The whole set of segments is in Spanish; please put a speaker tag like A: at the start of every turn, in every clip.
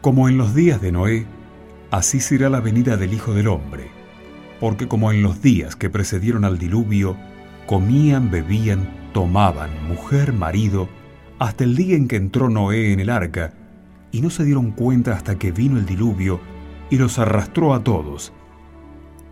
A: Como en los días de Noé, así será la venida del Hijo del Hombre, porque como en los días que precedieron al diluvio, comían, bebían, tomaban, mujer, marido, hasta el día en que entró Noé en el arca, y no se dieron cuenta hasta que vino el diluvio y los arrastró a todos.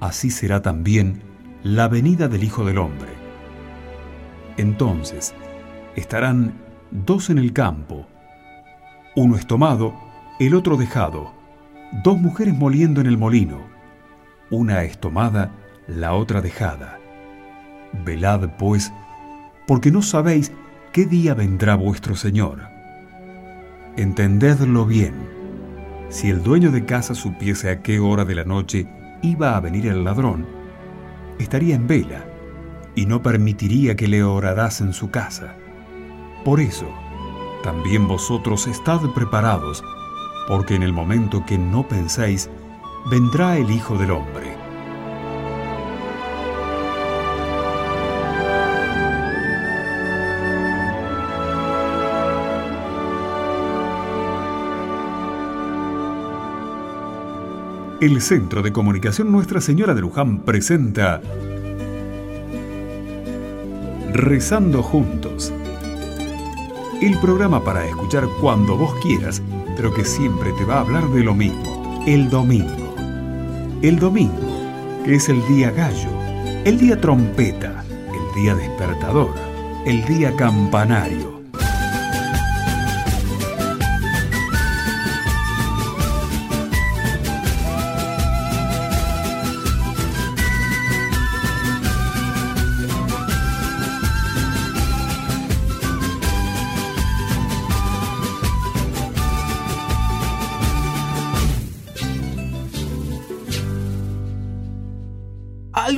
A: Así será también la venida del Hijo del Hombre. Entonces estarán dos en el campo, uno es tomado, el otro dejado, dos mujeres moliendo en el molino, una es tomada, la otra dejada. Velad, pues, porque no sabéis qué día vendrá vuestro Señor. Entendedlo bien. Si el dueño de casa supiese a qué hora de la noche iba a venir el ladrón, estaría en vela y no permitiría que le orarás en su casa. Por eso, también vosotros estad preparados, porque en el momento que no pensáis, vendrá el Hijo del Hombre. El Centro de Comunicación Nuestra Señora de Luján presenta Rezando Juntos el programa para escuchar cuando vos quieras, pero que siempre te va a hablar de lo mismo, el domingo. El domingo, que es el día gallo, el día trompeta, el día despertador, el día campanario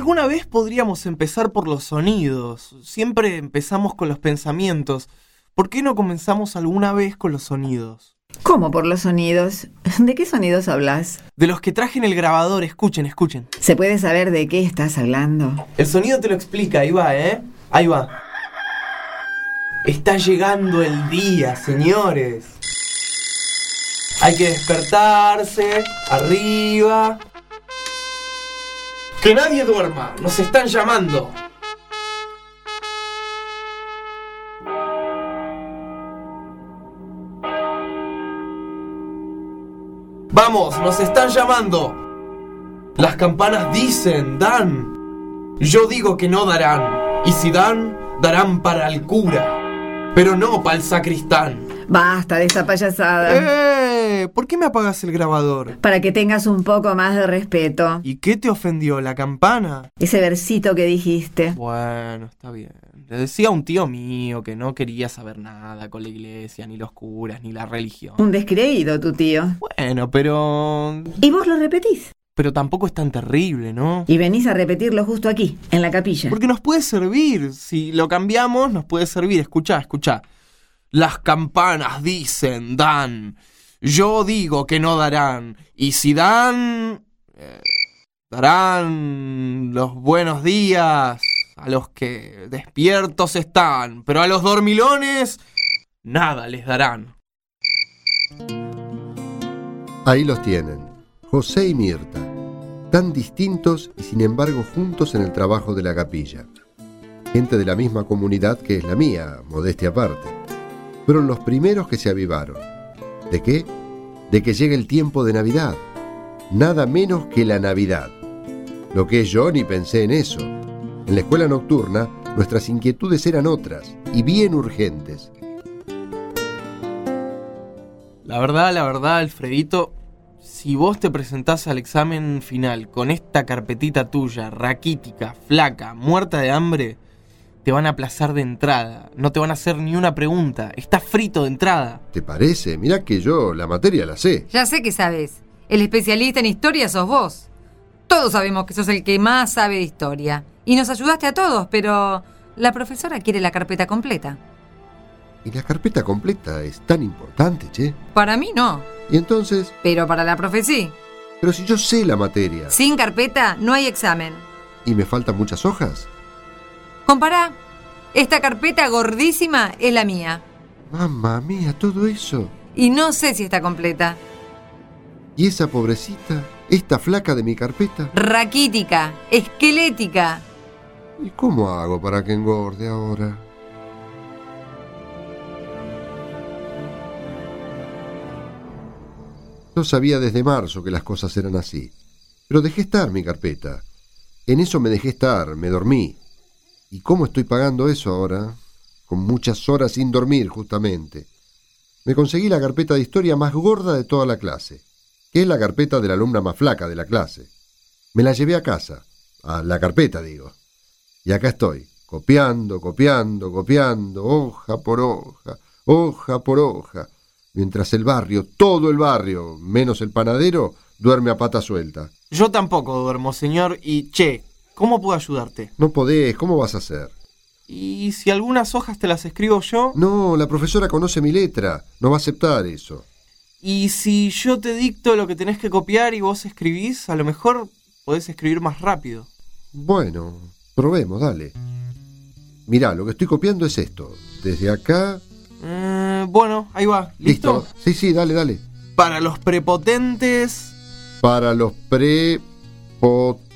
B: Alguna vez podríamos empezar por los sonidos. Siempre empezamos con los pensamientos. ¿Por qué no comenzamos alguna vez con los sonidos?
C: ¿Cómo por los sonidos? ¿De qué sonidos hablas?
B: De los que traje en el grabador. Escuchen, escuchen.
C: ¿Se puede saber de qué estás hablando?
B: El sonido te lo explica. Ahí va, ¿eh? Ahí va. Está llegando el día, señores. Hay que despertarse. Arriba. Que nadie duerma, nos están llamando. Vamos, nos están llamando. Las campanas dicen, dan. Yo digo que no darán. Y si dan, darán para el cura. Pero no para el sacristán.
C: Basta de esa payasada.
B: ¡Eh! ¿Por qué me apagas el grabador?
C: Para que tengas un poco más de respeto.
B: ¿Y qué te ofendió? ¿La campana?
C: Ese versito que dijiste.
B: Bueno, está bien. Le decía a un tío mío que no quería saber nada con la iglesia, ni los curas, ni la religión.
C: Un descreído, tu tío.
B: Bueno, pero...
C: ¿Y vos lo repetís?
B: Pero tampoco es tan terrible, ¿no?
C: Y venís a repetirlo justo aquí, en la capilla.
B: Porque nos puede servir. Si lo cambiamos, nos puede servir. Escuchá, escuchá. Las campanas dicen, dan. Yo digo que no darán. Y si dan... Eh, darán los buenos días a los que despiertos están. Pero a los dormilones... Nada les darán.
D: Ahí los tienen, José y Mirta, tan distintos y sin embargo juntos en el trabajo de la capilla. Gente de la misma comunidad que es la mía, modestia aparte fueron los primeros que se avivaron. ¿De qué? De que llegue el tiempo de Navidad. Nada menos que la Navidad. Lo que es yo ni pensé en eso. En la escuela nocturna nuestras inquietudes eran otras y bien urgentes.
B: La verdad, la verdad, Alfredito, si vos te presentás al examen final con esta carpetita tuya, raquítica, flaca, muerta de hambre, te van a aplazar de entrada, no te van a hacer ni una pregunta, estás frito de entrada.
D: ¿Te parece? Mirá que yo la materia la sé.
E: Ya sé que sabes. El especialista en historia sos vos. Todos sabemos que sos el que más sabe de historia. Y nos ayudaste a todos, pero la profesora quiere la carpeta completa.
D: ¿Y la carpeta completa es tan importante, che?
E: Para mí no.
D: ¿Y entonces?
E: Pero para la profe sí.
D: Pero si yo sé la materia.
E: Sin carpeta no hay examen.
D: ¿Y me faltan muchas hojas?
E: Compará. Esta carpeta gordísima es la mía.
D: Mamma mía, todo eso.
E: Y no sé si está completa.
D: ¿Y esa pobrecita? ¿Esta flaca de mi carpeta?
E: Raquítica, esquelética.
D: ¿Y cómo hago para que engorde ahora? Yo sabía desde marzo que las cosas eran así, pero dejé estar mi carpeta. En eso me dejé estar, me dormí. ¿Y cómo estoy pagando eso ahora? Con muchas horas sin dormir, justamente. Me conseguí la carpeta de historia más gorda de toda la clase, que es la carpeta de la alumna más flaca de la clase. Me la llevé a casa, a la carpeta, digo. Y acá estoy, copiando, copiando, copiando, hoja por hoja, hoja por hoja, mientras el barrio, todo el barrio, menos el panadero, duerme a pata suelta.
B: Yo tampoco duermo, señor, y che, ¿cómo puedo ayudarte?
D: No podés, ¿cómo vas a hacer?
B: ¿Y si algunas hojas te las escribo yo?
D: No, la profesora conoce mi letra, no va a aceptar eso.
B: ¿Y si yo te dicto lo que tenés que copiar y vos escribís, a lo mejor podés escribir más rápido?
D: Bueno, probemos, dale. Mirá, lo que estoy copiando es esto. Desde acá...
B: Eh, bueno, ahí va. ¿Listo?
D: Sí, sí, dale, dale.
B: Para los prepotentes,
D: Para los prepotentes.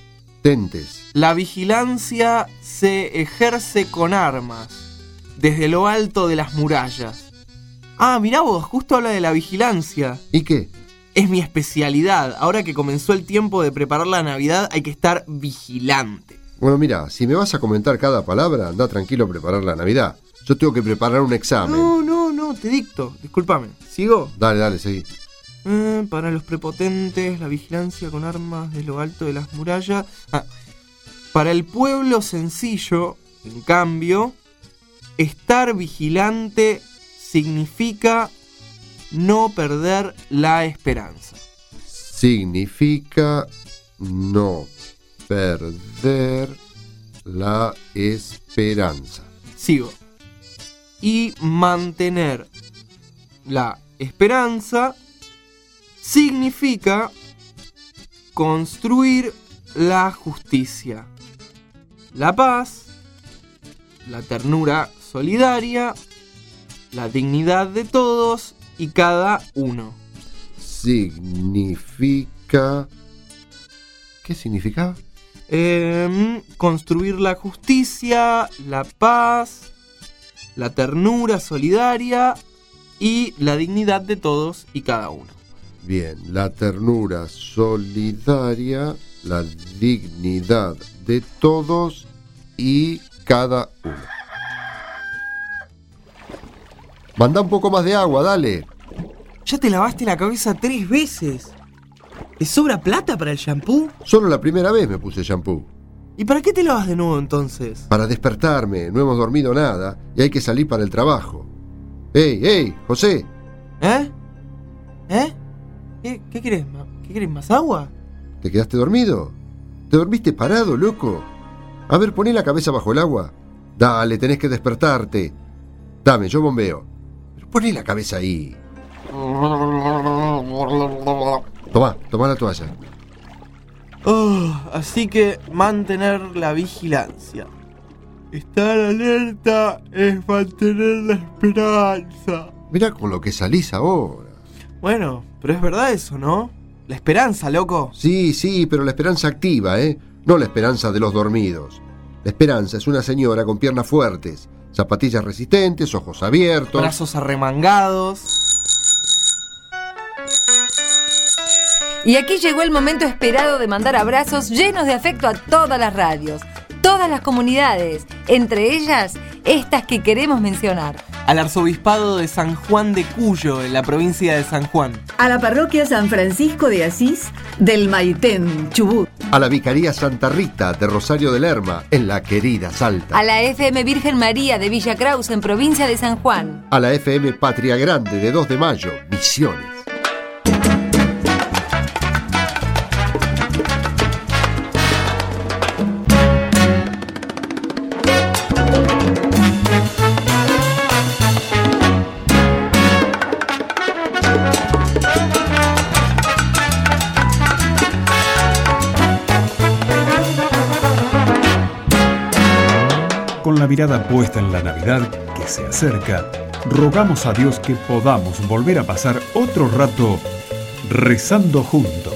B: La vigilancia se ejerce con armas, desde lo alto de las murallas. Ah, mirá vos, justo habla de la vigilancia.
D: ¿Y qué?
B: Es mi especialidad. Ahora que comenzó el tiempo de preparar la Navidad, hay que estar vigilante.
D: Bueno, mira, si me vas a comentar cada palabra, anda tranquilo a preparar la Navidad. Yo tengo que preparar un examen.
B: No, no, no, te dicto. Discúlpame. ¿Sigo?
D: Dale, dale, seguí.
B: Eh, para los prepotentes, la vigilancia con armas de lo alto de las murallas. Ah, para el pueblo sencillo, en cambio, estar vigilante significa no perder la esperanza.
D: Significa no perder la esperanza.
B: Sigo. Y mantener la esperanza significa construir la justicia, la paz, la ternura solidaria, la dignidad de todos y cada uno.
D: Significa... ¿Qué significaba?
B: Em, construir la justicia, la paz, la ternura solidaria y la dignidad de todos y cada uno.
D: Bien, la ternura solidaria, la dignidad de todos y cada uno. Manda un poco más de agua, dale.
B: Ya te lavaste la cabeza tres veces. ¿Te sobra plata para el shampoo?
D: Solo la primera vez me puse shampoo.
B: ¿Y para qué te lavas de nuevo entonces?
D: Para despertarme, no hemos dormido nada y hay que salir para el trabajo. ¡Ey, ey, José!
B: ¿Eh? ¿Eh? ¿Qué, qué querés? ¿Qué querés? ¿Más agua?
D: ¿Te quedaste dormido? ¿Te dormiste parado, loco? A ver, poné la cabeza bajo el agua. Dale, tenés que despertarte. Dame, yo bombeo. Pero poné la cabeza ahí. Tomá, tomá la toalla.
B: Oh, así que mantener la vigilancia. Estar alerta es mantener la esperanza.
D: Mirá con lo que salís ahora.
B: Bueno, pero es verdad eso, ¿no? La esperanza, loco.
D: Sí, sí, pero la esperanza activa, ¿eh? No la esperanza de los dormidos. La esperanza es una señora con piernas fuertes, zapatillas resistentes, ojos abiertos.
B: Brazos arremangados.
E: Y aquí llegó el momento esperado de mandar abrazos llenos de afecto a todas las radios, todas las comunidades, entre ellas estas que queremos mencionar.
B: Al arzobispado de San Juan de Cuyo, en la provincia de San Juan.
C: A la parroquia San Francisco de Asís del Maitén, Chubut.
D: A la Vicaría Santa Rita de Rosario de Lerma, en la querida Salta.
E: A la FM Virgen María de Villa Kraus en provincia de San Juan.
D: A la FM Patria Grande de 2 de Mayo, Misiones.
A: Con la mirada puesta en la Navidad que se acerca, rogamos a Dios que podamos volver a pasar otro rato Rezando juntos,